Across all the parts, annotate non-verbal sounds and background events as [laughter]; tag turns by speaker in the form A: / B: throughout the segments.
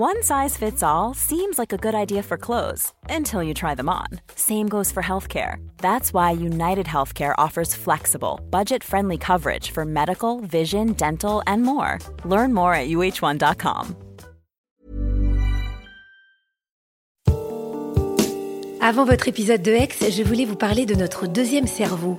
A: One size fits all seems like a good idea for clothes until you try them on. Same goes for healthcare. That's why United Healthcare offers flexible, budget friendly coverage for medical, vision, dental, and more. Learn more at uh1.com.
B: Avant votre épisode de X, je voulais vous parler de notre deuxième cerveau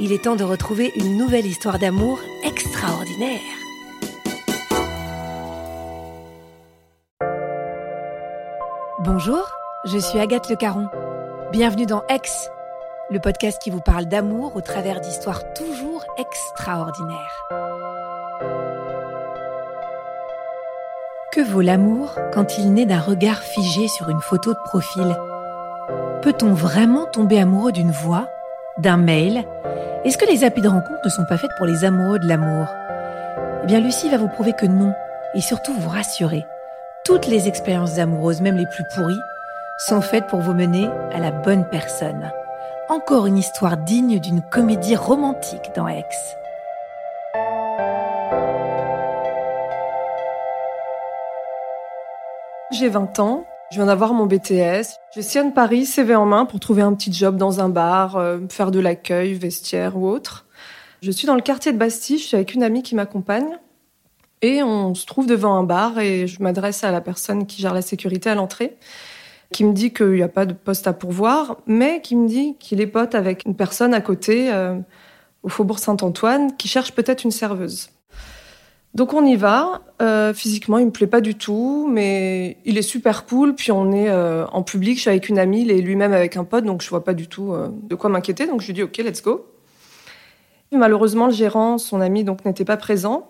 B: il est temps de retrouver une nouvelle histoire d'amour extraordinaire. Bonjour, je suis Agathe Le Caron. Bienvenue dans Ex, le podcast qui vous parle d'amour au travers d'histoires toujours extraordinaires. Que vaut l'amour quand il naît d'un regard figé sur une photo de profil? Peut-on vraiment tomber amoureux d'une voix, d'un mail est-ce que les applis de rencontre ne sont pas faites pour les amoureux de l'amour? Eh bien, Lucie va vous prouver que non, et surtout vous rassurer. Toutes les expériences amoureuses, même les plus pourries, sont faites pour vous mener à la bonne personne. Encore une histoire digne d'une comédie romantique dans Aix.
C: J'ai 20 ans, je viens d'avoir mon BTS. Je sillonne Paris, CV en main, pour trouver un petit job dans un bar, euh, faire de l'accueil, vestiaire ou autre. Je suis dans le quartier de Bastille, je suis avec une amie qui m'accompagne. Et on se trouve devant un bar et je m'adresse à la personne qui gère la sécurité à l'entrée, qui me dit qu'il n'y a pas de poste à pourvoir, mais qui me dit qu'il est pote avec une personne à côté, euh, au Faubourg Saint-Antoine, qui cherche peut-être une serveuse. Donc on y va. Euh, physiquement, il me plaît pas du tout, mais il est super cool. Puis on est euh, en public, je suis avec une amie, il est lui-même avec un pote, donc je vois pas du tout euh, de quoi m'inquiéter. Donc je lui dis ok, let's go. Malheureusement, le gérant, son ami, donc n'était pas présent.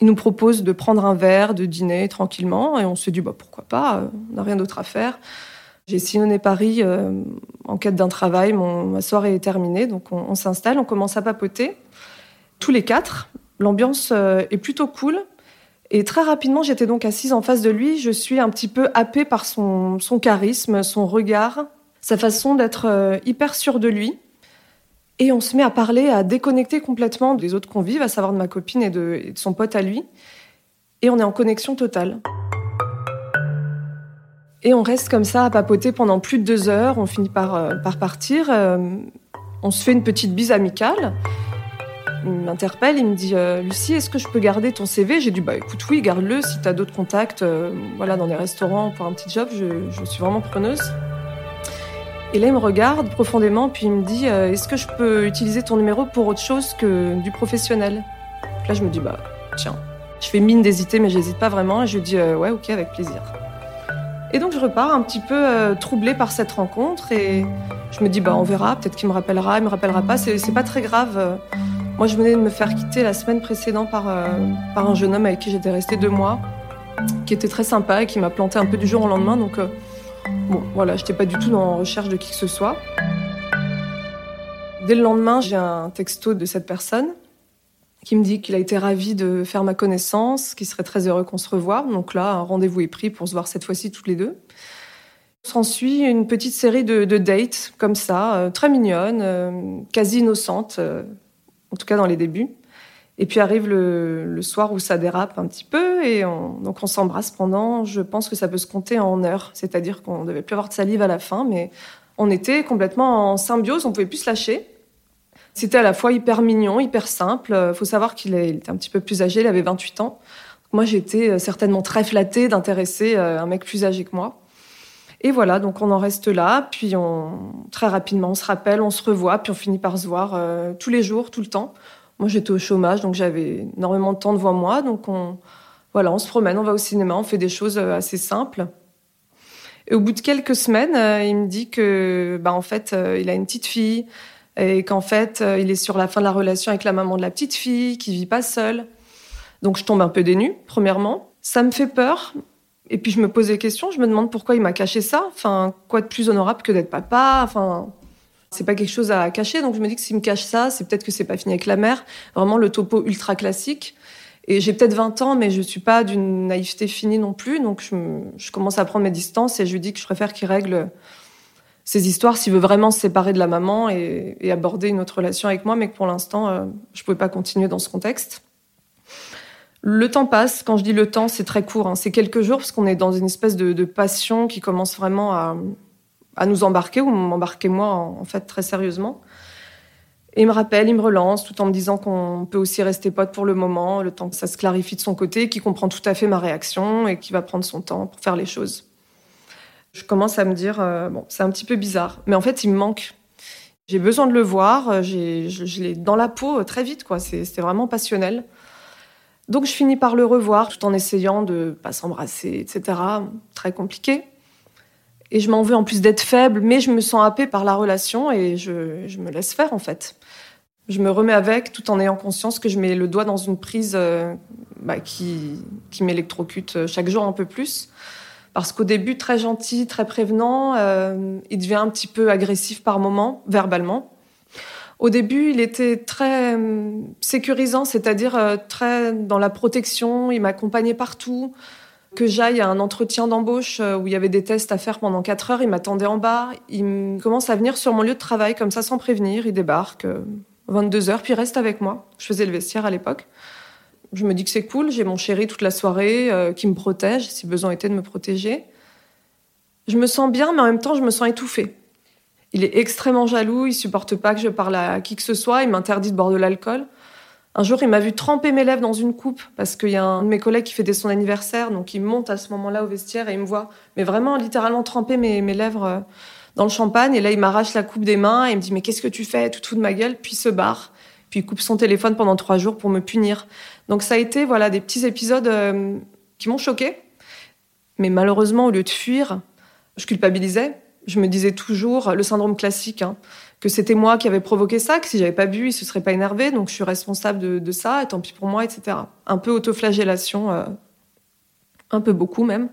C: Il nous propose de prendre un verre, de dîner tranquillement, et on se dit bah pourquoi pas, on n'a rien d'autre à faire. J'ai sillonné Paris en quête d'un travail, ma soirée est terminée, donc on, on s'installe, on commence à papoter tous les quatre. L'ambiance euh, est plutôt cool. Et très rapidement, j'étais donc assise en face de lui. Je suis un petit peu happée par son, charisme, son regard, sa façon d'être euh, hyper sûre de lui. Et on se met à parler, à déconnecter complètement des autres convives, à savoir de ma copine et de, son pote à lui. Et on est en connexion totale. Et on reste comme ça à papoter pendant plus de deux heures. On finit par, euh, par partir. on se fait une petite bise amicale il m'interpelle, il me dit euh, Lucie, est-ce que je peux garder ton CV J'ai dit bah écoute oui, garde-le si tu as d'autres contacts euh, voilà dans les restaurants pour un petit job, je, suis vraiment preneuse. Et là il me regarde profondément puis il me dit euh, est-ce que je peux utiliser ton numéro pour autre chose que du professionnel? Là je me dis bah tiens, je fais mine d'hésiter mais j'hésite pas vraiment et je lui dis ouais OK avec plaisir. Et donc je repars un petit peu troublée par cette rencontre et je me dis bah on verra, peut-être qu'il me rappellera, il me rappellera pas, c'est pas très grave. Moi, je venais de me faire quitter la semaine précédente par, euh, par un jeune homme avec qui j'étais restée deux mois, qui était très sympa et qui m'a planté un peu du jour au lendemain. Donc, euh, bon, voilà, j'étais pas du tout en recherche de qui que ce soit. Dès le lendemain, j'ai un texto de cette personne qui me dit qu'il a été ravi de faire ma connaissance, qu'il serait très heureux qu'on se revoie. Donc là, un rendez-vous est pris pour se voir cette fois-ci toutes les deux. S'ensuit une petite série de, dates comme ça, euh, très mignonne, quasi innocente en tout cas dans les débuts. Et puis arrive le, soir où ça dérape un petit peu et on, donc on s'embrasse pendant, je pense que ça peut se compter en heures, c'est-à-dire qu'on devait plus avoir de salive à la fin, mais on était complètement en symbiose, on pouvait plus se lâcher. C'était à la fois hyper mignon, hyper simple. Il faut savoir qu'il était un petit peu plus âgé, il avait 28 ans. Moi, j'étais certainement très flattée d'intéresser euh, un mec plus âgé que moi. Et voilà, donc on en reste là, puis très rapidement on se rappelle, on se revoit, puis on finit par se voir euh, tous les jours, tout le temps. Moi j'étais au chômage, donc j'avais énormément de temps devant moi, donc on, voilà, on se promène, on va au cinéma, on fait des choses euh, assez simples. Et au bout de quelques semaines, euh, il me dit que, bah, en fait, il a une petite fille et qu'en fait, il est sur la fin de la relation avec la maman de la petite fille, qu'il vit pas seul. Donc je tombe un peu dénue, premièrement. Ça me fait peur, et puis je me pose des questions, je me demande pourquoi il m'a caché ça. Enfin, quoi de plus honorable que d'être papa? Enfin, c'est pas quelque chose à cacher. Donc je me dis que s'il me cache ça, c'est peut-être que c'est pas fini avec la mère. Vraiment le topo ultra classique. Et j'ai peut-être 20 ans, mais je suis pas d'une naïveté finie non plus. Donc je, commence à prendre mes distances et je lui dis que je préfère qu'il règle ses histoires s'il veut vraiment se séparer de la maman et, aborder une autre relation avec moi, mais que pour l'instant, euh, je pouvais pas continuer dans ce contexte. Le temps passe. Quand je dis le temps, c'est très court. Hein. C'est quelques jours parce qu'on est dans une espèce de, passion qui commence vraiment à, nous embarquer ou m'embarquer moi en, fait très sérieusement. Et il me rappelle, il me relance tout en me disant qu'on peut aussi rester pote pour le moment, le temps que ça se clarifie de son côté, qu'il comprend tout à fait ma réaction et qu'il va prendre son temps pour faire les choses. Je commence à me dire, euh, bon, c'est un petit peu bizarre, mais en fait, il me manque. J'ai besoin de le voir, je, je l'ai dans la peau très vite, quoi. C'était vraiment passionnel. Donc je finis par le revoir tout en essayant de pas s'embrasser, etc. Très compliqué. Et je m'en veux en plus d'être faible, mais je me sens happée par la relation et je, me laisse faire en fait. Je me remets avec tout en ayant conscience que je mets le doigt dans une prise euh, bah, qui, m'électrocute chaque jour un peu plus. Parce qu'au début, très gentil, très prévenant, euh, il devient un petit peu agressif par moments, verbalement. Au début, il était très euh, sécurisant, c'est-à-dire euh, très dans la protection. Il m'accompagnait partout. Que j'aille à un entretien d'embauche euh, où il y avait des tests à faire pendant 4 heures, il m'attendait en bas. Il commence à venir sur mon lieu de travail comme ça sans prévenir. Il débarque 22 heures, puis il reste avec moi. Je faisais le vestiaire à l'époque. Je me dis que c'est cool. J'ai mon chéri toute la soirée qui me protège, si besoin était de me protéger. Je me sens bien, mais en même temps, je me sens étouffée. Il est extrêmement jaloux, il supporte pas que je parle à qui que ce soit, il m'interdit de boire de l'alcool. Un jour, il m'a vu tremper mes lèvres dans une coupe parce qu'il y a un de mes collègues qui fêtait son anniversaire, donc il monte à ce moment-là au vestiaire et il me voit, mais vraiment littéralement tremper mes, lèvres euh, dans le champagne. Et là, il m'arrache la coupe des mains et il me dit mais qu'est-ce que tu fais? Tout fout de ma gueule, puis se barre, puis il coupe son téléphone pendant trois jours pour me punir. Donc ça a été voilà des petits épisodes euh, qui m'ont choqué, mais malheureusement au lieu de fuir, je culpabilisais je me disais toujours le syndrome classique, hein, que c'était moi qui avais provoqué ça, que si j'avais pas bu, il se serait pas énervé, donc je suis responsable de, ça, et tant pis pour moi, etc. Un peu autoflagellation, euh, un peu beaucoup même.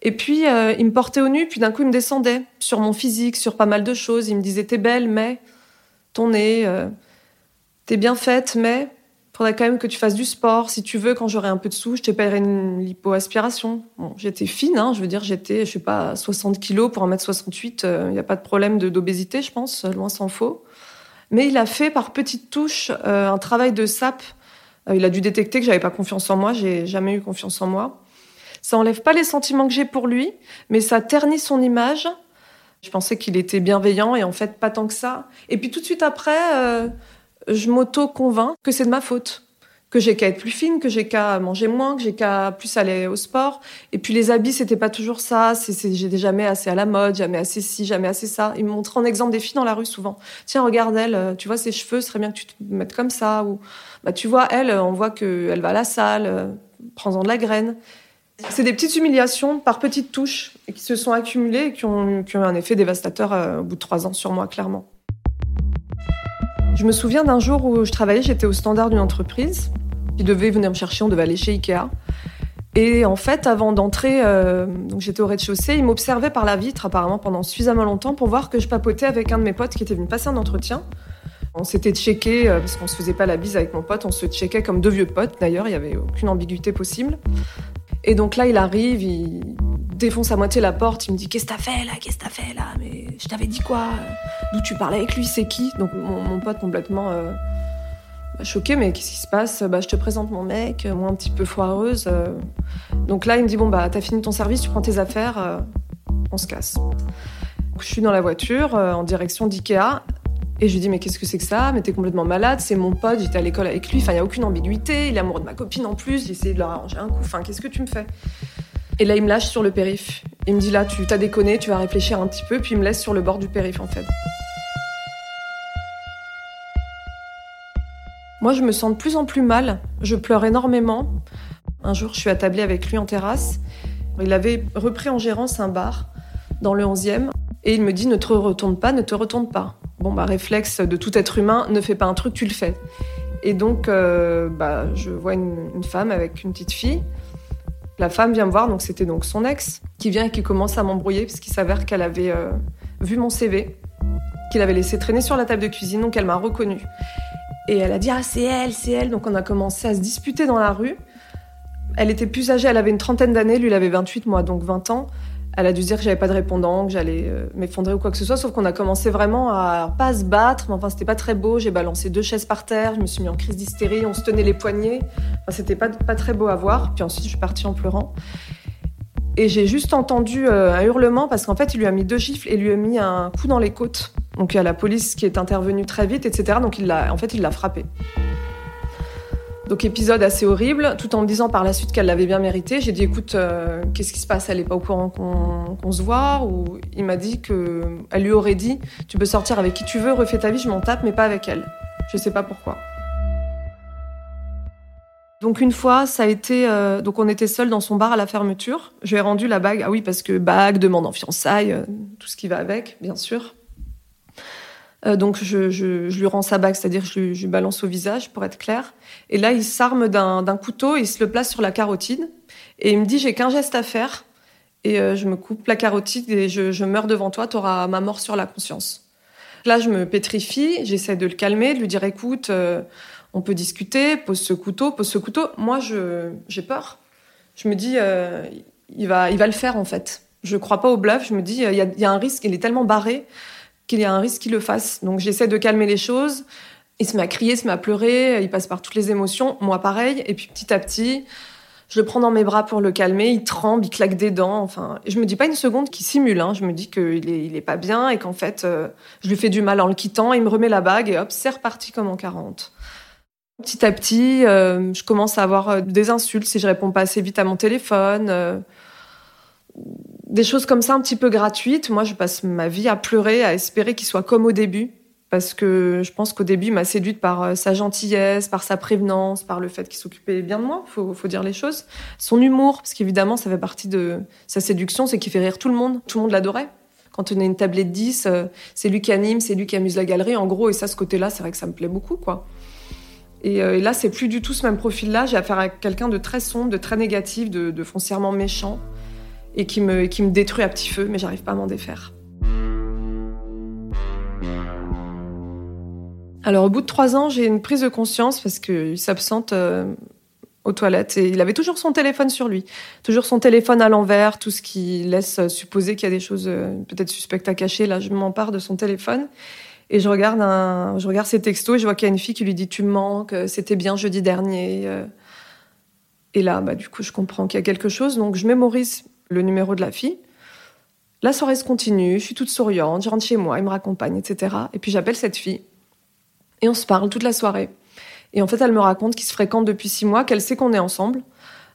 C: Et puis, euh, il me portait au nu, puis d'un coup, il me descendait sur mon physique, sur pas mal de choses. Il me disait, t'es belle, mais ton nez, euh, t'es bien faite, mais faudrait quand même que tu fasses du sport. Si tu veux, quand j'aurai un peu de sous, je te paierai une lipoaspiration. Bon, j'étais fine, hein, je veux dire, j'étais, je sais pas, 60 kilos pour 1m68. Il n'y a pas de problème d'obésité, je pense, loin s'en faut. Mais il a fait par petites touches euh, un travail de sape. Euh, il a dû détecter que j'avais pas confiance en moi. J'ai jamais eu confiance en moi. Ça enlève pas les sentiments que j'ai pour lui, mais ça ternit son image. Je pensais qu'il était bienveillant et en fait pas tant que ça. Et puis tout de suite après, euh, je m'auto-convainc que c'est de ma faute que j'ai qu'à être plus fine, que j'ai qu'à manger moins, que j'ai qu'à plus aller au sport. Et puis les habits, c'était pas toujours ça. C'est, j'étais jamais assez à la mode, jamais assez ci, jamais assez ça. Ils me montraient en exemple des filles dans la rue souvent. Tiens, regarde elle, euh, tu vois ses cheveux, serait bien que tu te mettes comme ça. Ou bah tu vois elle, on voit qu'elle va à la salle, euh, prends-en de la graine. C'est des petites humiliations par petites touches qui se sont accumulées et qui ont, qui ont eu un effet dévastateur euh, au bout de trois ans sur moi, clairement. Je me souviens d'un jour où je travaillais, j'étais au standard d'une entreprise. Ils devaient venir me chercher, on devait aller chez Ikea. Et en fait, avant d'entrer, euh, j'étais au rez-de-chaussée, ils m'observaient par la vitre apparemment pendant suffisamment longtemps pour voir que je papotais avec un de mes potes qui était venu passer un entretien. On s'était checké, euh, parce qu'on se faisait pas la bise avec mon pote, on se checkait comme deux vieux potes d'ailleurs, il y avait aucune ambiguïté possible. Et donc là, il arrive, il défonce à moitié la porte, il me dit Qu'est-ce que t'as fait là Qu'est-ce que t'as fait là Mais je t'avais dit quoi D'où tu parlais avec lui C'est qui? Donc mon, pote complètement euh, choqué Mais qu'est-ce qui se passe? Bah je te présente mon mec, moi un petit peu foireuse. Euh. Donc là, il me dit Bon bah t'as fini ton service, tu prends tes affaires, euh, on se casse. je suis dans la voiture en direction d'Ikea. Et je lui dis, mais qu'est-ce que c'est que ça? Mais t'es complètement malade, c'est mon pote, j'étais à l'école avec lui, enfin, il n'y a aucune ambiguïté, il est amoureux de ma copine en plus, j'ai essayé de leur arranger un coup, enfin, qu'est-ce que tu me fais? Et là, il me lâche sur le périph. Il me dit là, tu t'as déconné, tu vas réfléchir un petit peu, puis il me laisse sur le bord du périph' en fait. Moi, je me sens de plus en plus mal. Je pleure énormément. Un jour, je suis attablée avec lui en terrasse. Il avait repris en gérance un bar dans le 11e et il me dit ne te retourne pas, ne te retourne pas. Bon, bah, réflexe de tout être humain, ne fais pas un truc, tu le fais. Et donc, euh, bah, je vois une, femme avec une petite fille. La femme vient me voir, donc c'était donc son ex, qui vient et qui commence à m'embrouiller parce qu'il s'avère qu'elle avait euh, vu mon CV, qu'il avait laissé traîner sur la table de cuisine, donc elle m'a reconnue. Et elle a dit Ah, c'est elle, c'est elle. Donc on a commencé à se disputer dans la rue. Elle était plus âgée, elle avait une trentaine d'années, lui il avait 28, moi donc 20 ans. Elle a dû dire que j'avais pas de répondant, que j'allais euh, m'effondrer ou quoi que ce soit, sauf qu'on a commencé vraiment à pas se battre, mais enfin c'était pas très beau. J'ai balancé deux chaises par terre, je me suis mis en crise d'hystérie, on se tenait les poignets. Enfin, c'était pas, pas très beau à voir. Puis ensuite je suis partie en pleurant. Et j'ai juste entendu euh, un hurlement parce qu'en fait il lui a mis deux gifles et lui a mis un coup dans les côtes. Donc il y a la police qui est intervenue très vite, etc. Donc il l'a, en fait il l'a frappé. Donc épisode assez horrible, tout en me disant par la suite qu'elle l'avait bien mérité. J'ai dit écoute, euh, qu'est-ce qui se passe? Elle est pas au courant qu'on se voit? Ou il m'a dit que elle lui aurait dit tu peux sortir avec qui tu veux, refais ta vie, je m'en tape, mais pas avec elle. Je sais pas pourquoi. Donc une fois, ça a été euh, donc on était seuls dans son bar à la fermeture. Je lui ai rendu la bague. Ah oui parce que bague, demande en fiançailles, euh, tout ce qui va avec, bien sûr. Euh, donc je, lui rends sa bague, c'est-à-dire je, je lui balance au visage pour être clair. Et là, il s'arme d'un couteau, il se le place sur la carotide et il me dit j'ai qu'un geste à faire et euh, je me coupe la carotide et je, meurs devant toi, tu auras ma mort sur la conscience. Là, je me pétrifie, j'essaie de le calmer, de lui dire écoute, euh, on peut discuter, pose ce couteau, pose ce couteau. Moi, j'ai peur. Je me dis il va, il va le faire en fait. Je crois pas au bluff. Je me dis il y a un risque, il est tellement barré qu'il y a un risque qu'il le fasse. Donc j'essaie de calmer les choses. Il se à crier, il se met à pleurer, il passe par toutes les émotions. Moi pareil. Et puis petit à petit, je le prends dans mes bras pour le calmer. Il tremble, il claque des dents. Enfin, je me dis pas une seconde qu'il simule. Hein. Je me dis qu'il est, il est pas bien et qu'en fait, euh, je lui fais du mal en le quittant. Il me remet la bague et hop, c'est reparti comme en 40. Petit à petit, euh, je commence à avoir euh, des insultes si je réponds pas assez vite à mon téléphone des choses comme ça un petit peu gratuites. Moi, je passe ma vie à pleurer, à espérer qu'il soit comme au début. Parce que je pense qu'au début, il m'a séduite par euh, sa gentillesse, par sa prévenance, par le fait qu'il s'occupait bien de moi, faut, faut dire les choses. Son humour, parce qu'évidemment, ça fait partie de sa séduction, c'est qu'il fait rire tout le monde. Tout le monde l'adorait. Quand on a une tablette 10, euh, c'est lui qui anime, c'est lui qui amuse la galerie, en gros. Et ça, ce côté-là, c'est vrai que ça me plaît beaucoup, quoi. Et, euh, là, c'est plus du tout ce même profil-là. J'ai affaire à quelqu'un de très sombre, de très négatif, de, de foncièrement méchant et qui me, qui me détruit à petit feu, mais j'arrive pas à m'en défaire. Alors au bout de trois ans, j'ai une prise de conscience parce qu'il s'absente euh, aux toilettes et il avait toujours son téléphone sur lui, toujours son téléphone à l'envers, tout ce qui laisse supposer qu'il y a des choses euh, peut-être suspectes à cacher. Là, je m'empare de son téléphone et je regarde, je regarde ses textos et je vois qu'il y a une fille qui lui dit tu me manques, c'était bien jeudi dernier. Euh. Et là, bah, du coup, je comprends qu'il y a quelque chose, donc je mémorise le numéro de la fille. La soirée se continue, je suis toute souriante, je rentre chez moi, il me raccompagne, etc. Et puis j'appelle cette fille. Et on se parle toute la soirée. Et en fait, elle me raconte qu'ils se fréquentent depuis six mois, qu'elle sait qu'on est ensemble,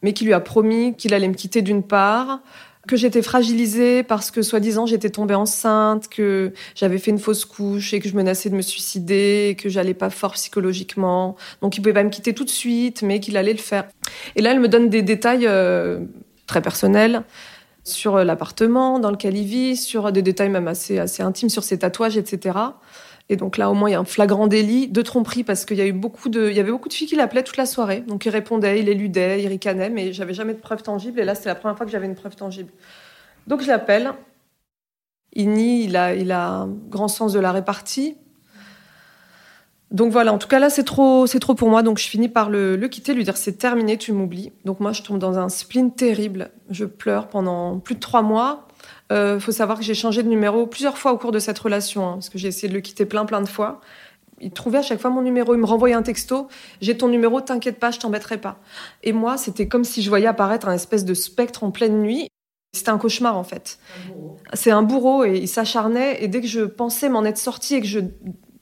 C: mais qu'il lui a promis qu'il allait me quitter d'une part, que j'étais fragilisée parce que soi-disant j'étais tombée enceinte, que j'avais fait une fausse couche et que je menaçais de me suicider, que j'allais pas fort psychologiquement. Donc il pouvait pas me quitter tout de suite, mais qu'il allait le faire. Et là, elle me donne des détails euh, très personnel sur l'appartement dans lequel il vit, sur des détails même assez, assez intimes, sur ses tatouages, etc. Et donc là, au moins, il y a un flagrant délit de tromperie parce qu'il y a eu beaucoup de, il y avait beaucoup de filles qui l'appelaient toute la soirée. Donc il répondait, il éludait, il ricanait, mais j'avais jamais de preuve tangible. Et là, c'était la première fois que j'avais une preuve tangible. Donc je l'appelle. Il nie, il a, il a grand sens de la répartie. Donc voilà, en tout cas là c'est trop, c'est trop pour moi, donc je finis par le, quitter, lui dire c'est terminé, tu m'oublies. Donc moi je tombe dans un spleen terrible, je pleure pendant plus de trois mois. Euh, faut savoir que j'ai changé de numéro plusieurs fois au cours de cette relation, hein, parce que j'ai essayé de le quitter plein plein de fois. Il trouvait à chaque fois mon numéro, il me renvoyait un texto, j'ai ton numéro, t'inquiète pas, je t'embêterai pas. Et moi c'était comme si je voyais apparaître un espèce de spectre en pleine nuit. C'était un cauchemar en fait. C'est un bourreau et il s'acharnait et dès que je pensais m'en être sortie et que je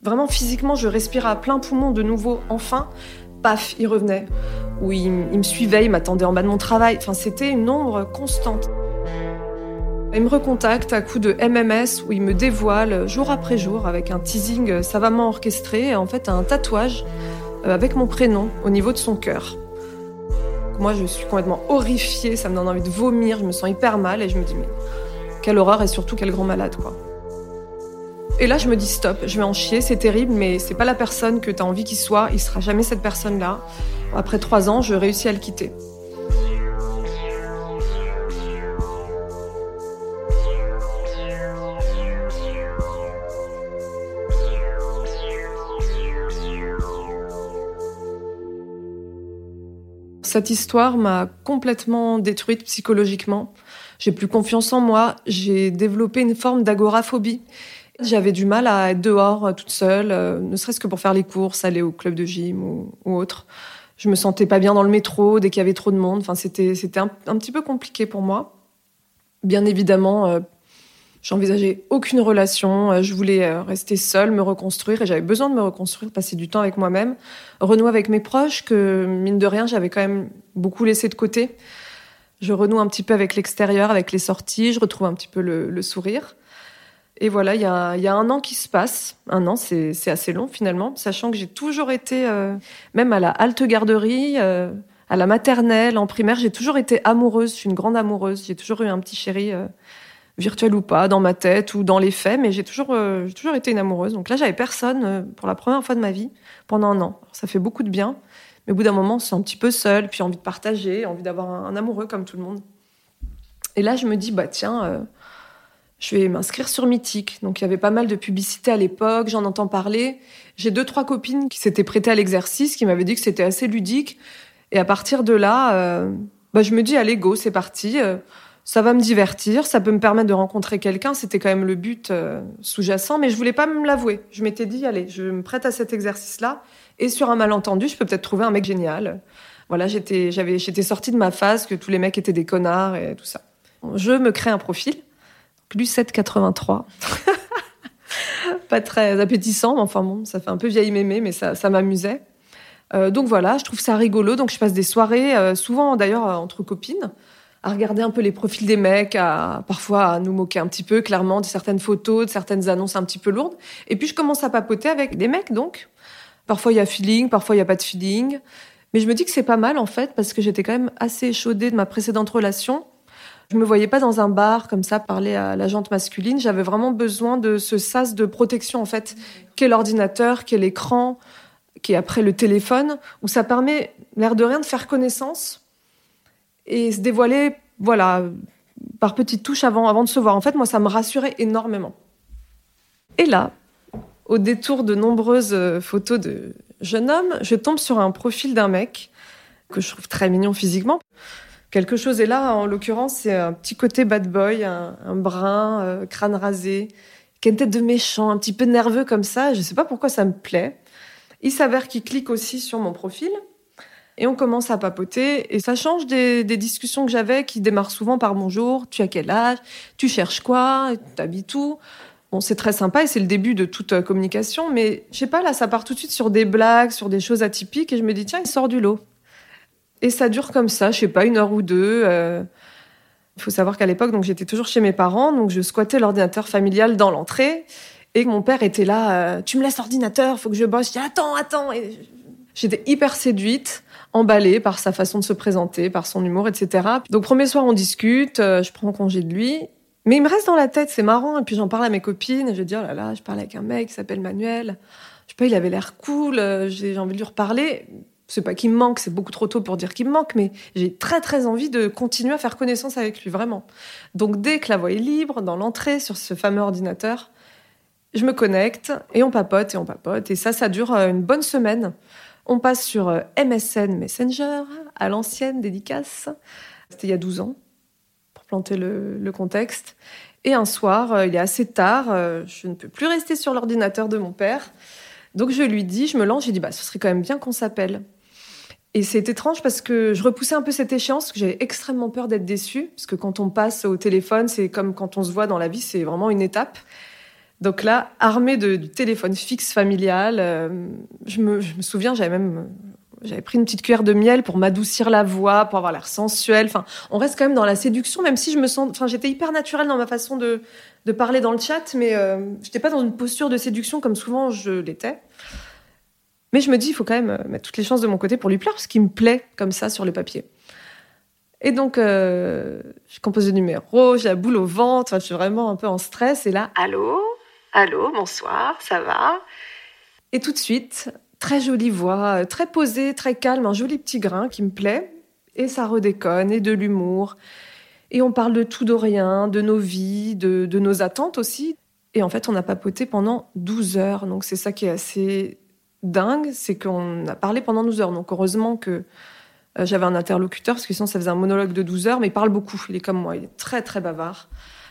C: Vraiment, physiquement, je respirais à plein poumon de nouveau, enfin. Paf, il revenait. Ou il, me suivait, il m'attendait en bas de mon travail. Enfin, c'était une ombre constante. Il me recontacte à coup de MMS où il me dévoile jour après jour avec un teasing savamment orchestré en fait un tatouage euh, avec mon prénom au niveau de son cœur. Moi, je suis complètement horrifiée, ça me donne envie de vomir, je me sens hyper mal et je me dis mais quelle horreur et surtout quel grand malade quoi. Et là, je me dis stop, je vais en chier, c'est terrible, mais c'est pas la personne que tu as envie qu'il soit, il sera jamais cette personne-là. Après trois ans, je réussis à le quitter. Cette histoire m'a complètement détruite psychologiquement. J'ai plus confiance en moi, j'ai développé une forme d'agoraphobie. J'avais du mal à être dehors euh, toute seule, euh, ne serait-ce que pour faire les courses, aller au club de gym ou, autre. Je me sentais pas bien dans le métro dès qu'il y avait trop de monde. Enfin, c'était c'était un, petit peu compliqué pour moi. Bien évidemment, euh, J'envisageais aucune relation. Je voulais rester seule, me reconstruire et j'avais besoin de me reconstruire, passer du temps avec moi-même, renouer avec mes proches que, mine de rien, j'avais quand même beaucoup laissé de côté. Je renoue un petit peu avec l'extérieur, avec les sorties, je retrouve un petit peu le, sourire. Et voilà, il y a, un an qui se passe. Un an, c'est assez long finalement, sachant que j'ai toujours été, euh, même à la halte garderie, à la maternelle, en primaire, j'ai toujours été amoureuse. Je suis une grande amoureuse. J'ai toujours eu un petit chéri virtuel ou pas, dans ma tête ou dans les faits, mais j'ai toujours, euh, toujours été une amoureuse. Donc là, j'avais personne euh, pour la première fois de ma vie pendant un an. ça fait beaucoup de bien, mais au bout d'un moment, on un petit peu seul, puis envie de partager, envie d'avoir un, amoureux comme tout le monde. Et là, je me dis, bah tiens, euh, je vais m'inscrire sur Mythique. Donc il y avait pas mal de publicité à l'époque, j'en entends parler. J'ai deux, trois copines qui s'étaient prêtées à l'exercice, qui m'avaient dit que c'était assez ludique. Et à partir de là, bah, je me dis, allez, go, c'est parti ça va me divertir, ça peut me permettre de rencontrer quelqu'un. C'était quand même le but euh, sous-jacent, mais je voulais pas me l'avouer. Je m'étais dit, allez, je me prête à cet exercice-là. Et sur un malentendu, je peux peut-être trouver un mec génial. Voilà, j'étais, j'avais, j'étais sortie de ma phase que tous les mecs étaient des connards et tout ça. Je me crée un profil. Lu783. [laughs] pas très appétissant, mais enfin bon, ça fait un peu vieille mémé, mais ça, ça m'amusait. Euh, donc voilà, je trouve ça rigolo. Donc je passe des soirées, euh, souvent d'ailleurs entre copines à regarder un peu les profils des mecs, à parfois à nous moquer un petit peu, clairement, de certaines photos, de certaines annonces un petit peu lourdes. Et puis je commence à papoter avec des mecs, donc. Parfois il y a feeling, parfois il n'y a pas de feeling. Mais je me dis que c'est pas mal en fait, parce que j'étais quand même assez échaudée de ma précédente relation. Je me voyais pas dans un bar comme ça parler à la jante masculine. J'avais vraiment besoin de ce sas de protection en fait, qu'est l'ordinateur, qu'est l'écran, qui est après le téléphone, où ça permet, l'air de rien, de faire connaissance et se dévoiler, voilà, par petites touches avant, avant de se voir. En fait, moi, ça me rassurait énormément. Et là, au détour de nombreuses euh, photos de jeunes hommes, je tombe sur un profil d'un mec que je trouve très mignon physiquement. Quelque chose est là, en l'occurrence, c'est un petit côté bad boy, un, brun, euh, crâne rasé, qui a une tête de méchant, un petit peu nerveux comme ça. Je ne sais pas pourquoi ça me plaît. Il s'avère qu'il clique aussi sur mon profil et on commence à papoter. Et ça change des, discussions que j'avais qui démarrent souvent par bonjour, tu as quel âge, tu cherches quoi, tu habites où? Bon, c'est très sympa et c'est le début de toute euh, communication, mais je sais pas, là, ça part tout de suite sur des blagues, sur des choses atypiques et je me dis, tiens, il sort du lot. Et ça dure comme ça, je sais pas, une heure ou deux. Euh. Il faut savoir qu'à l'époque, donc j'étais toujours chez mes parents, donc je squattais l'ordinateur familial dans l'entrée et mon père était là, euh, tu me laisses l'ordinateur, faut que je bosse. Je dis, attends, attends. Et j'étais hyper séduite emballé par sa façon de se présenter, par son humour, etc. Donc premier soir, on discute, euh, je prends congé de lui. Mais il me reste dans la tête, c'est marrant. Et puis j'en parle à mes copines et je dis, oh là là, je parle avec un mec qui s'appelle Manuel. Je sais pas, il avait l'air cool, euh, j'ai envie de lui reparler. C'est pas qu'il me manque, c'est beaucoup trop tôt pour dire qu'il me manque, mais j'ai très très envie de continuer à faire connaissance avec lui, vraiment. Donc dès que la voix est libre, dans l'entrée sur ce fameux ordinateur, je me connecte et on papote et on papote. Et ça, ça dure euh, une bonne semaine. On passe sur euh, MSN Messenger, à l'ancienne dédicace. C'était il y a 12 ans, pour planter le, contexte. Et un soir, euh, il est assez tard, je ne peux plus rester sur l'ordinateur de mon père. Donc je lui dis, je me lance, j'ai dit, bah, ce serait quand même bien qu'on s'appelle. Et c'est étrange parce que je repoussais un peu cette échéance, que j'avais extrêmement peur d'être déçue, parce que quand on passe au téléphone, c'est comme quand on se voit dans la vie, c'est vraiment une étape. Donc là, armée de, du téléphone fixe familial, euh, je, me, souviens, j'avais même j'avais pris une petite cuillère de miel pour m'adoucir la voix, pour avoir l'air sensuel. Enfin, on reste quand même dans la séduction, même si je me sens, enfin, j'étais hyper naturelle dans ma façon de, de parler dans le chat, mais euh, j'étais pas dans une posture de séduction comme souvent je l'étais. Mais je me dis, il faut quand même euh, mettre toutes les chances de mon côté pour lui plaire, parce qu'il me plaît comme ça sur le papier. Et donc, euh, je compose le numéro, j'ai la boule au ventre, je suis vraiment un peu en stress. Et là, allô? Allô, bonsoir, ça va? Et tout de suite, très jolie voix, très posée, très calme, un joli petit grain qui me plaît. Et ça redéconne, et de l'humour. Et on parle de tout, de rien, de nos vies, de, de nos attentes aussi. Et en fait, on a papoté pendant 12 heures. Donc c'est ça qui est assez dingue, c'est qu'on a parlé pendant 12 heures. Donc heureusement que euh, j'avais un interlocuteur, parce que sinon ça faisait un monologue de 12 heures, mais il parle beaucoup. Il est comme moi, il est très très bavard.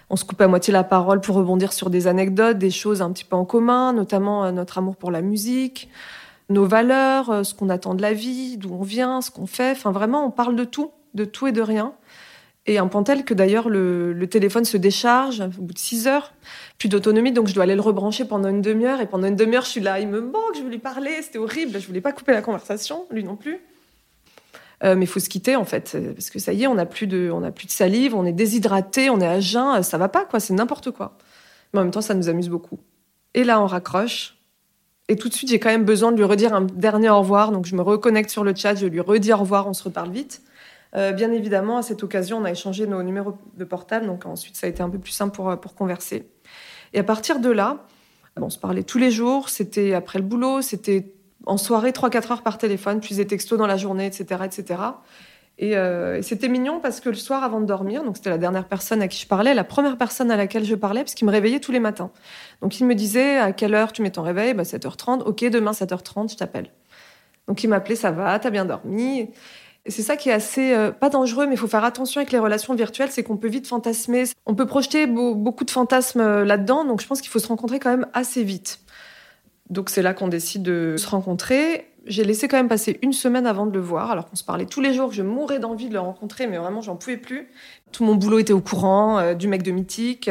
C: On se coupe à moitié la parole pour rebondir sur des anecdotes, des choses un petit peu en commun, notamment euh, notre amour pour la musique, nos valeurs, euh, ce qu'on attend de la vie, d'où on vient, ce qu'on fait. Enfin vraiment, on parle de tout, de tout et de rien. Et un point tel que d'ailleurs le, téléphone se décharge au bout de 6 heures, plus d'autonomie, donc je dois aller le rebrancher pendant une demi-heure. Et pendant une demi-heure, je suis là, il me manque, je veux lui parler, c'était horrible, je voulais pas couper la conversation, lui non plus. Euh, mais il faut se quitter en fait, parce que ça y est, on n'a plus de, plus de salive, on est déshydraté, on est à jeun, ça va pas quoi, c'est n'importe quoi. Mais en même temps, ça nous amuse beaucoup. Et là, on raccroche. Et tout de suite, j'ai quand même besoin de lui redire un dernier au revoir, donc je me reconnecte sur le chat, je lui redis au revoir, on se reparle vite. Euh, bien évidemment, à cette occasion, on a échangé nos numéros de portable, donc ensuite, ça a été un peu plus simple pour, pour converser. Et à partir de là, on se parlait tous les jours, c'était après le boulot, c'était en soirée 3-4 heures par téléphone, puis des textos dans la journée, etc. etc. Euh, et, c'était mignon parce que le soir avant de dormir, donc c'était la dernière personne à qui je parlais, la première personne à laquelle je parlais, parce qu'il me réveillait tous les matins. Donc il me disait à quelle heure tu mets ton réveil? Bah, 7h30, ok, demain 7h30, je t'appelle. Donc il m'appelait, ça va, t'as bien dormi? C'est ça qui est assez, euh, pas dangereux, mais il faut faire attention avec les relations virtuelles, c'est qu'on peut vite fantasmer. On peut projeter beaucoup de fantasmes euh, là-dedans, donc je pense qu'il faut se rencontrer quand même assez vite. Donc c'est là qu'on décide de se rencontrer. J'ai laissé quand même passer une semaine avant de le voir, alors qu'on se parlait tous les jours, je mourais d'envie de le rencontrer, mais vraiment j'en pouvais plus. Tout mon boulot était au courant, euh, du mec de Mythique,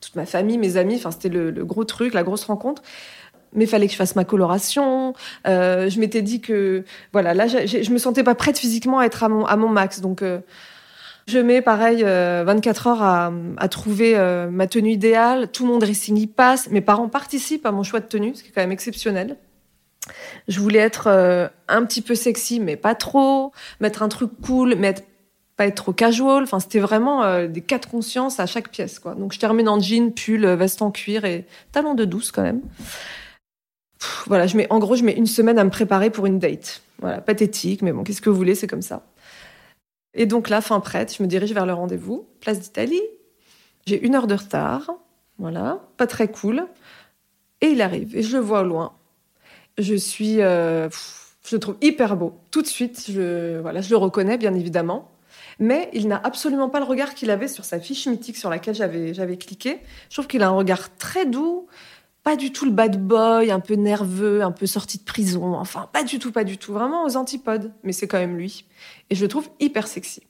C: toute ma famille, mes amis, enfin c'était le, gros truc, la grosse rencontre mais fallait que je fasse ma coloration. Euh, je m'étais dit que voilà, là, je me sentais pas prête physiquement à être à mon, à mon max. Donc, euh, je mets pareil 24 euh, heures à, à trouver ma tenue idéale. Tout mon dressing y passe. Mes parents participent à mon choix de tenue, ce qui est quand même exceptionnel. Je voulais être un petit peu sexy, mais pas trop. Mettre un truc cool, mais pas être trop casual. Enfin, c'était vraiment des cas de conscience à chaque pièce, quoi. Donc, je termine en jean, pull, veste en cuir et talons de douce quand même voilà, je mets, en gros, je mets une semaine à me préparer pour une date. Voilà, pathétique, mais bon, qu'est-ce que vous voulez, c'est comme ça. Et donc là, fin prête, je me dirige vers le rendez-vous, place d'Italie. J'ai une heure de retard, voilà, pas très cool. Et il arrive, et je le vois au loin. Je suis, euh, je le trouve hyper beau. Tout de suite, je, voilà, je le reconnais, bien évidemment. Mais il n'a absolument pas le regard qu'il avait sur sa fiche mythique sur laquelle j'avais, j'avais cliqué. Je trouve qu'il a un regard très doux, pas du tout le bad boy, un peu nerveux, un peu sorti de prison. Enfin, pas du tout, pas du tout. Vraiment aux antipodes. Mais c'est quand même lui. Et je le trouve hyper sexy.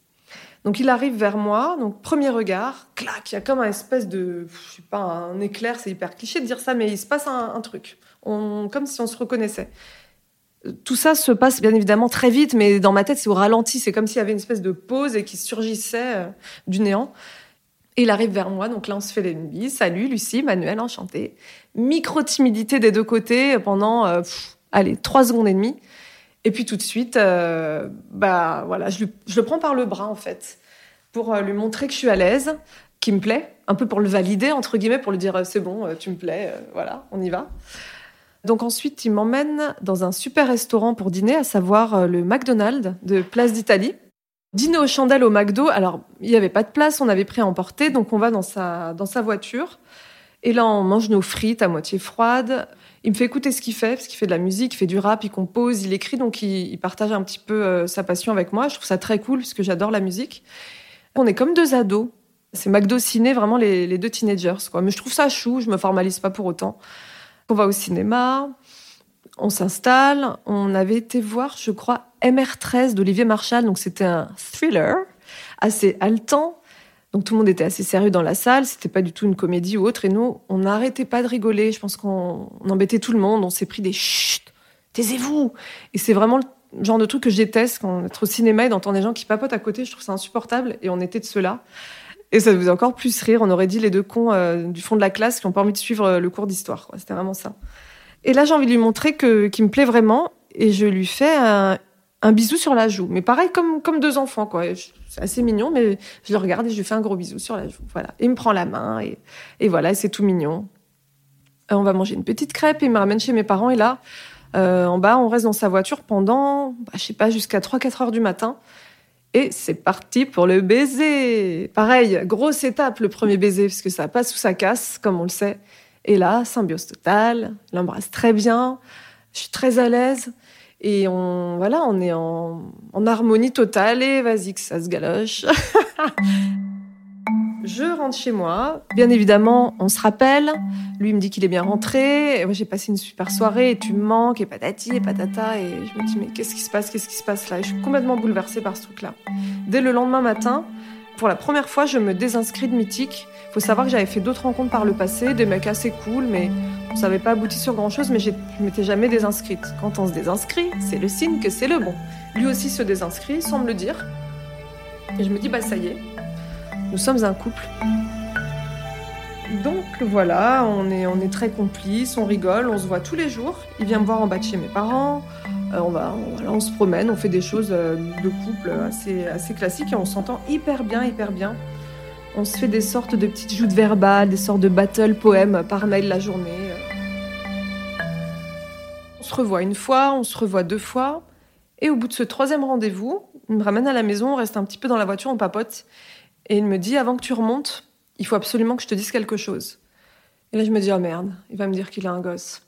C: Donc il arrive vers moi, donc premier regard, clac, il y a comme un espèce de, je sais pas, un éclair, c'est hyper cliché de dire ça, mais il se passe un, truc, on, comme si on se reconnaissait. Tout ça se passe bien évidemment très vite, mais dans ma tête c'est au ralenti, c'est comme s'il y avait une espèce de pause et qui surgissait euh, du néant. Il arrive vers moi, donc là on se fait nuits. Salut Lucie, Manuel, enchanté. Micro timidité des deux côtés pendant, euh, allez, trois secondes et demie. Et puis tout de suite, euh, bah voilà, je, le prends par le bras en fait, pour euh, lui montrer que je suis à l'aise, qu'il me plaît, un peu pour le valider entre guillemets, pour lui dire c'est bon, tu me plais, voilà, on y va. Donc ensuite, il m'emmène dans un super restaurant pour dîner, à savoir le McDonald's de Place d'Italie. Dîner aux chandelles au McDo. Alors, il n'y avait pas de place, on avait pris à emporter, donc on va dans sa, dans sa voiture. Et là, on mange nos frites à moitié froides. Il me fait écouter ce qu'il fait, parce qu'il fait de la musique, il fait du rap, il compose, il écrit, donc il, partage un petit peu euh, sa passion avec moi. Je trouve ça très cool, parce que j'adore la musique. On est comme deux ados. C'est McDo Ciné, vraiment les, les, deux teenagers, quoi. Mais je trouve ça chou, je me formalise pas pour autant. On va au cinéma, on s'installe. On avait été voir, je crois, MR13 d'Olivier Marshall. Donc c'était un thriller assez haletant. Donc tout le monde était assez sérieux dans la salle. C'était pas du tout une comédie ou autre. Et nous, on n'arrêtait pas de rigoler. Je pense qu'on embêtait tout le monde. On s'est pris des chut, taisez-vous. Et c'est vraiment genre de truc que je déteste quand on est au cinéma et d'entendre des gens qui papotent à côté. Je trouve ça insupportable. Et on était de ceux-là. Et ça faisait encore plus rire. On aurait dit les deux cons euh, du fond de la classe qui ont pas envie de suivre euh, le cours d'histoire. C'était vraiment ça. Et là, j'ai envie de lui montrer que qu'il me plaît vraiment. Et je lui fais un, bisou sur la joue. Mais pareil, comme, comme deux enfants, quoi. C'est assez mignon, mais je le regarde et je lui fais un gros bisou sur la joue. Voilà. il me prend la main et, et voilà, c'est tout mignon. Euh, on va manger une petite crêpe et il me ramène chez mes parents. Et là, euh, en bas, on reste dans sa voiture pendant, bah, je sais pas, jusqu'à 3-4 heures du matin. Et c'est parti pour le baiser. Pareil, grosse étape, le premier baiser, parce que ça passe sous sa casse, comme on le sait. Et là, symbiose totale. L'embrasse très bien. Je suis très à l'aise. Et on, voilà, on est en, en harmonie totale. Et vas-y que ça se galoche. [laughs] Je rentre chez moi. Bien évidemment, on se rappelle. Lui me dit qu'il est bien rentré. Et moi, j'ai passé une super soirée et tu me manques et patati et patata. Et je me dis, mais qu'est-ce qui se passe? Qu'est-ce qui se passe là? Et je suis complètement bouleversée par ce truc-là. Dès le lendemain matin, pour la première fois, je me désinscris de Mythique. Savoir que j'avais fait d'autres rencontres par le passé, des mecs assez cool, mais ça n'avait pas abouti sur grand-chose, mais je m'étais jamais désinscrite. Quand on se désinscrit, c'est le signe que c'est le bon. Lui aussi se désinscrit, sans me le dire. Et je me dis, bah ça y est, nous sommes un couple. Donc voilà, on est, on est très complices, on rigole, on se voit tous les jours. Il vient me voir en bas de chez mes parents. Euh, on, va, on, on, se promène, on fait des choses euh, de couple assez, assez classiques et on s'entend hyper bien, hyper bien. On se fait des sortes de petites joutes verbales, des sortes de battle poèmes par mail la journée. On se revoit une fois, on se revoit deux fois. Et au bout de ce troisième rendez-vous, il me ramène à la maison, on reste un petit peu dans la voiture, on papote. Et il me dit, avant que tu remontes, il faut absolument que je te dise quelque chose. Et là, je me dis, oh merde, il va me dire qu'il a un gosse.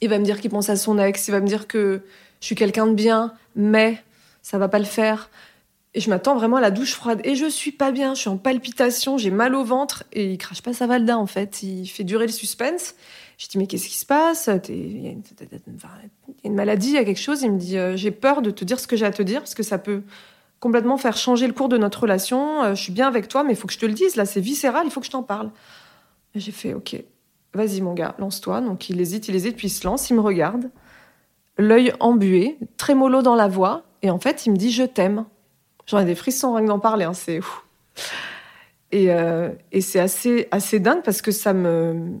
C: Il va me dire qu'il pense à son ex, il va me dire que je suis quelqu'un de bien, mais ça va pas le faire. Et je m'attends vraiment à la douche froide. Et je suis pas bien, je suis en palpitation, j'ai mal au ventre. Et il crache pas sa valda, en fait. Il fait durer le suspense. Je dis, mais qu'est-ce qui se passe? Il y, a une maladie, il y a quelque chose. Il me dit, euh, j'ai peur de te dire ce que j'ai à te dire, parce que ça peut complètement faire changer le cours de notre relation. Euh, je suis bien avec toi, mais il faut que je te le dise. Là, c'est viscéral, il faut que je t'en parle. J'ai fait, ok, vas-y mon gars, lance-toi. Donc il hésite, il hésite, puis il se lance, il me regarde, l'œil embué, très mollo dans la voix, et en fait, il me dit, je t'aime. J'en ai des frissons rien que d'en parler, hein, c'est Et, euh, et c'est assez, dingue parce que ça me,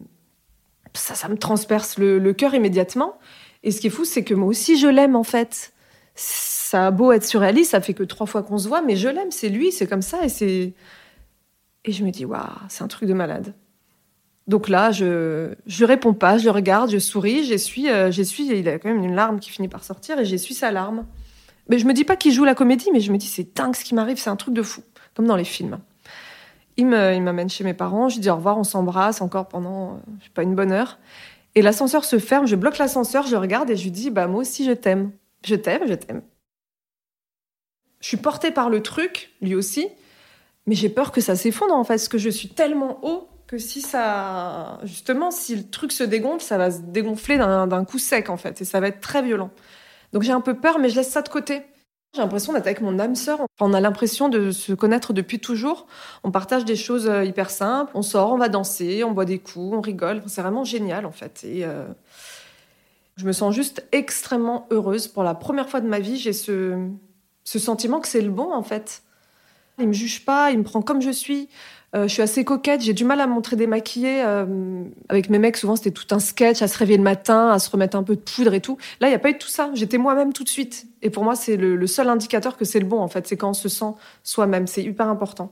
C: transperce le, cœur immédiatement. Et ce qui est fou, c'est que moi aussi, je l'aime en fait ça a beau être surréaliste, ça fait que trois fois qu'on se voit, mais je l'aime, c'est lui, c'est comme ça. Et je me dis, waouh, c'est un truc de malade. Donc là, je je réponds pas, je le regarde, je souris, j'essuie, euh, j'essuie, il a quand même une larme qui finit par sortir, et j'essuie sa larme. Mais je me dis pas qu'il joue la comédie, mais je me dis, c'est dingue ce qui m'arrive, c'est un truc de fou, comme dans les films. Il m'amène chez mes parents, je dis au revoir, on s'embrasse encore pendant, euh, je sais pas, une bonne heure. Et l'ascenseur se ferme, je bloque l'ascenseur, je regarde et je lui dis, bah moi aussi je t'aime. Je t'aime, je t'aime. Je suis portée par le truc, lui aussi, mais j'ai peur que ça s'effondre en fait, parce que je suis tellement haut que si ça, justement, si le truc se dégonfle, ça va se dégonfler d'un coup sec en fait, et ça va être très violent. Donc j'ai un peu peur, mais je laisse ça de côté. J'ai l'impression d'être avec mon âme sœur. On a l'impression de se connaître depuis toujours. On partage des choses euh, hyper simples. On sort, on va danser, on boit des coups, on rigole. C'est vraiment génial en fait. Et euh, je me sens juste extrêmement heureuse. Pour la première fois de ma vie, j'ai ce, ce sentiment que c'est le bon en fait. Il me juge pas, il me prend comme je suis. Euh, je suis assez coquette, j'ai du mal à montrer démaquillée. Euh, avec mes mecs, souvent c'était tout un sketch, à se réveiller le matin, à se remettre un peu de poudre et tout. Là, il n'y a pas eu tout ça. J'étais moi-même tout de suite. Et pour moi, c'est le, seul indicateur que c'est le bon en fait. C'est quand on se sent soi-même. C'est hyper important.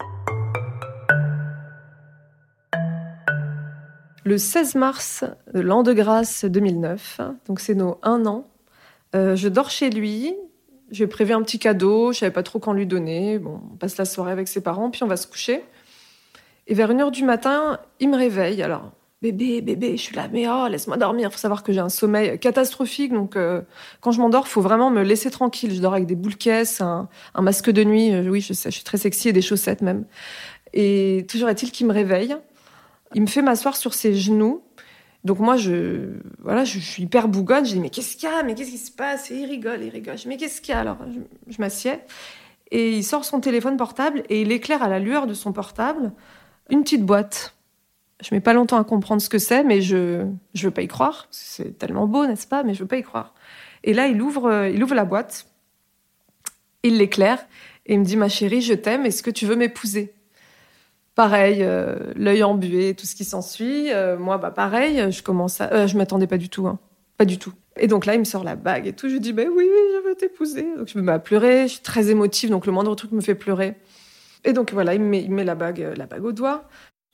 C: Le 16 mars de l'an de grâce 2009, donc c'est nos un an, euh, je dors chez lui, j'ai prévu un petit cadeau, je savais pas trop quand lui donner. Bon, on passe la soirée avec ses parents, puis on va se coucher. Et vers une heure du matin, il me réveille. Alors, bébé, bébé, je suis là, mais oh, laisse-moi dormir. Il faut savoir que j'ai un sommeil catastrophique, donc euh, quand je m'endors, faut vraiment me laisser tranquille. Je dors avec des boules caisses, un, un, masque de nuit. Euh, oui, je sais, je suis très sexy et des chaussettes même. Et toujours est-il qu'il me réveille. Il me fait m'asseoir sur ses genoux donc moi, je, voilà, je, suis hyper bougonne. Je dis mais qu'est-ce qu'il y a? Mais qu'est-ce qui se passe? Et il rigole, il rigole. Je dis mais qu'est-ce qu'il y a? Alors je, m'assieds et il sort son téléphone portable et il éclaire à la lueur de son portable une petite boîte. Je mets pas longtemps à comprendre ce que c'est, mais je je veux pas y croire. C'est tellement beau, n'est-ce pas? Mais je veux pas y croire. Et là, il ouvre, il ouvre la boîte Il l'éclaire et il me dit ma chérie, je t'aime, est-ce que tu veux m'épouser? Pareil, euh, l'œil embué, tout ce qui s'ensuit. Euh, moi, bah pareil, je commence à, euh, je m'attendais pas du tout, hein. pas du tout. Et donc là, il me sort la bague et tout. Je dis, ben oui, oui, je veux t'épouser. Je me mets à pleurer. Je suis très émotive, donc le moindre truc me fait pleurer. Et donc voilà, il me met, il met la bague, la bague au doigt.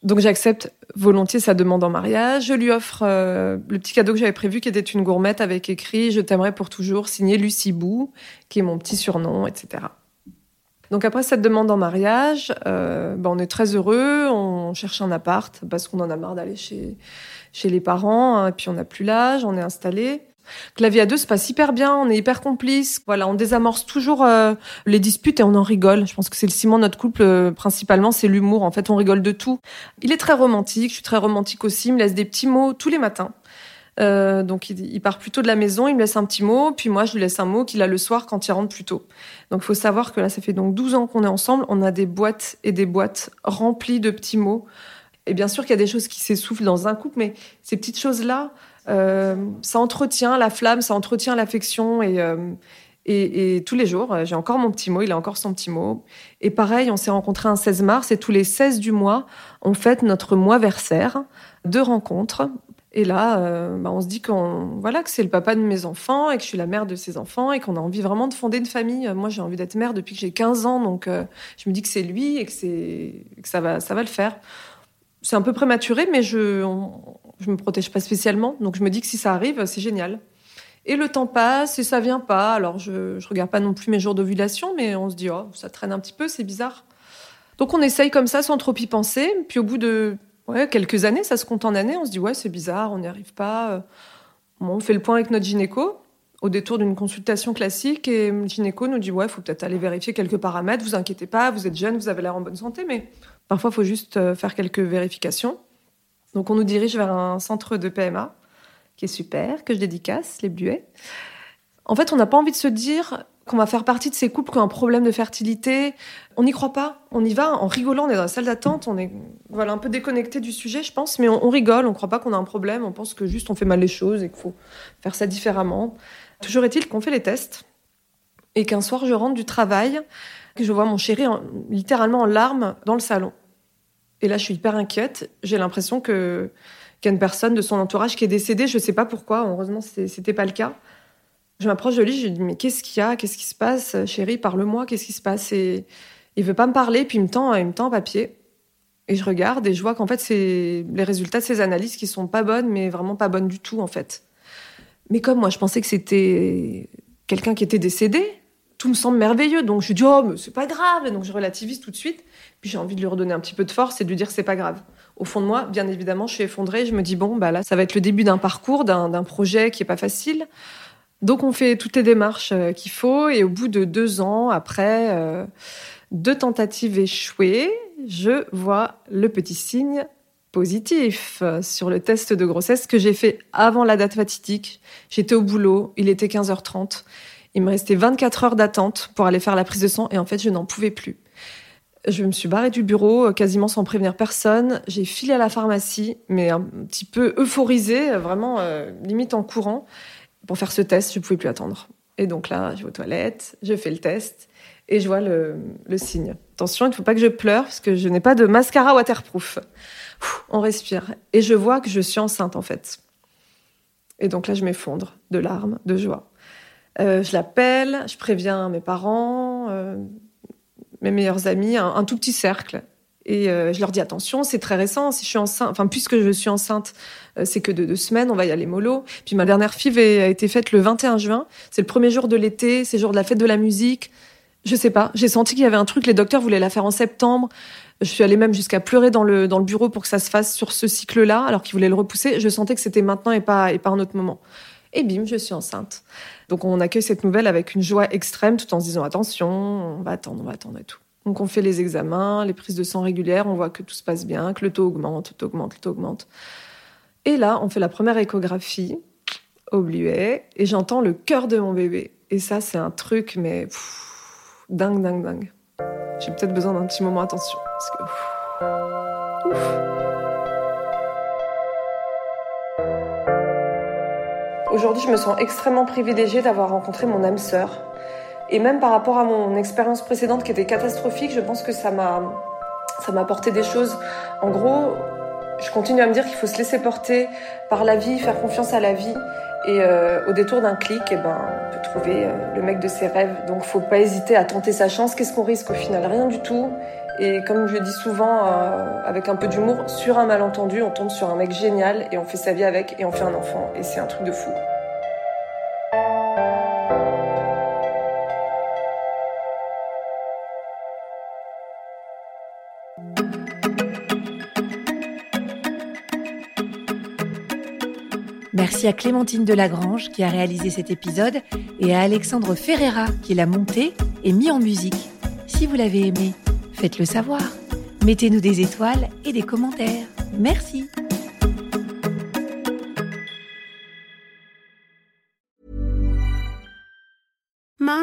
C: Donc j'accepte volontiers sa demande en mariage. Je lui offre le petit cadeau que j'avais prévu, qui était une gourmette avec écrit "Je t'aimerai pour toujours", signé Lucie Bou, qui est mon petit surnom, etc. Donc après cette demande en mariage, euh, ben on est très heureux, on cherche un appart parce qu'on en a marre d'aller chez chez les parents, hein, et puis on n'a plus l'âge, on est installé. La vie à deux se passe hyper bien, on est hyper complices. Voilà, on désamorce toujours euh, les disputes et on en rigole. Je pense que c'est le ciment de notre couple euh, principalement, c'est l'humour. En fait, on rigole de tout. Il est très romantique, je suis très romantique aussi. Il me laisse des petits mots tous les matins. Euh, donc il, part plutôt de la maison, il me laisse un petit mot, puis moi je lui laisse un mot qu'il a le soir quand il rentre plus tôt. Donc il faut savoir que là ça fait donc 12 ans qu'on est ensemble, on a des boîtes et des boîtes remplies de petits mots. Et bien sûr qu'il y a des choses qui s'essoufflent dans un couple, mais ces petites choses-là, ça entretient la flamme, ça entretient l'affection et, euh, tous les jours, j'ai encore mon petit mot, il a encore son petit mot. Et pareil, on s'est rencontrés un 16 mars et tous les 16 du mois, on fête notre mois versaire de rencontres et là, euh, bah, on se dit que c'est le papa de mes enfants et que je suis la mère de ses enfants et qu'on a envie vraiment de fonder une famille. Moi, j'ai envie d'être mère depuis que j'ai 15 ans, donc euh, je me dis que c'est lui et que ça va ça va le faire. C'est un peu prématuré, mais je je me protège pas spécialement, donc je me dis que si ça arrive, c'est génial. Et le temps passe et ça vient pas. Alors je je regarde pas non plus mes jours d'ovulation, mais on se dit oh ça traîne un petit peu, c'est bizarre. Donc on essaye comme ça sans trop y penser. Puis au bout de quelques années, ça se compte en années. On se dit, ouais, c'est bizarre, on n'y arrive pas. on fait le point avec notre gynéco au détour d'une consultation classique et le gynéco nous dit, ouais, faut peut-être aller vérifier quelques paramètres. Vous inquiétez pas, vous êtes jeune, vous avez l'air en bonne santé, mais parfois, faut juste euh, faire quelques vérifications. Donc, on nous dirige vers un centre de PMA qui est super, que je dédicace, les Bluets. En fait, on n'a pas envie de se dire, qu'on va faire partie de ces couples qui ont un problème de fertilité. On n'y croit pas. On y va en rigolant. On est dans la salle d'attente. On est voilà un peu déconnecté du sujet, je pense. Mais on, rigole. On ne croit pas qu'on a un problème. On pense que juste on fait mal les choses et qu'il faut faire ça différemment. Toujours est-il qu'on fait les tests et qu'un soir je rentre du travail, que je vois mon chéri littéralement en larmes dans le salon. Et là, je suis hyper inquiète. J'ai l'impression que qu'il y a une personne de son entourage qui est décédée. Je ne sais pas pourquoi. Heureusement, c'était pas le cas. Je m'approche de lui, je lui dis mais qu'est-ce qu'il y a? Qu'est-ce qui se passe Chérie, parle-moi, qu'est-ce qui se passe? Et il veut pas me parler, puis il me tend, il me tend un papier. Et je regarde et je vois qu'en fait, c'est les résultats de ces analyses qui sont pas bonnes, mais vraiment pas bonnes du tout, en fait. Mais comme moi, je pensais que c'était quelqu'un qui était décédé, tout me semble merveilleux. Donc je dis, oh, mais c'est pas grave. Et donc je relativise tout de suite. Puis j'ai envie de lui redonner un petit peu de force et de lui dire, c'est pas grave. Au fond de moi, bien évidemment, je suis effondrée. Je me dis, bon, bah là, ça va être le début d'un parcours, d'un projet qui est pas facile. Donc on fait toutes les démarches euh, qu'il faut et au bout de deux ans, après euh, deux tentatives échouées, je vois le petit signe positif sur le test de grossesse que j'ai fait avant la date fatidique. J'étais au boulot, il était 15h30. Il me restait 24 heures d'attente pour aller faire la prise de sang et en fait je n'en pouvais plus. Je me suis barrée du bureau euh, quasiment sans prévenir personne. J'ai filé à la pharmacie, mais un petit peu euphorisée, vraiment limite en courant pour faire ce test, je ne pouvais plus attendre. Et donc là, je vais aux toilettes, je fais le test et je vois le, signe. Attention, il ne faut pas que je pleure parce que je n'ai pas de mascara waterproof. on respire. Et je vois que je suis enceinte en fait. Et donc là, je m'effondre de larmes, de joie. Euh, je l'appelle, je préviens mes parents, euh, mes meilleurs amis, un, tout petit cercle. Et euh, je leur dis attention, c'est très récent. Si je suis enceinte, enfin puisque je suis enceinte, c'est que de deux semaines, on va y aller mollo. Puis ma dernière FIV a été faite le 21 juin. C'est le premier jour de l'été, c'est le jour de la fête de la musique. Je sais pas, j'ai senti qu'il y avait un truc. Les docteurs voulaient la faire en septembre. Je suis allée même jusqu'à pleurer dans le dans le bureau pour que ça se fasse sur ce cycle-là, alors qu'ils voulaient le repousser. Je sentais que c'était maintenant et pas et pas un autre moment. Et bim, je suis enceinte. Donc on accueille cette nouvelle avec une joie extrême, tout en se disant attention, on va attendre, on va attendre et tout. Donc on fait les examens, les prises de sang régulières, on voit que tout se passe bien, que le taux augmente, le taux augmente, le taux augmente. Et là, on fait la première échographie bluet et j'entends le cœur de mon bébé. Et ça, c'est un truc, mais dingue, dingue, dingue. J'ai peut-être besoin d'un petit moment d'attention. Parce que. Ouf. Aujourd'hui, je me sens extrêmement privilégiée d'avoir rencontré mon âme sœur Et même par rapport à mon expérience précédente qui était catastrophique, je pense que ça m'a ça m'a apporté des choses. En gros, je continue à me dire qu'il faut se laisser porter par la vie, faire confiance à la vie. Et euh, au détour d'un clic, eh ben, on peut trouver euh, le mec de ses rêves. Donc faut pas hésiter à tenter sa chance. Qu'est-ce qu'on risque au final? Rien du tout. Et comme je dis souvent, euh, avec un peu d'humour, sur un malentendu, on tombe sur un mec génial et on fait sa vie avec et on fait un enfant. Et c'est un truc de fou.
B: Merci à Clémentine Delagrange qui a réalisé cet épisode et à Alexandre Ferreira qui l'a monté et mis en musique. Si vous l'avez aimé, faites-le savoir. Mettez-nous des étoiles et des commentaires. Merci.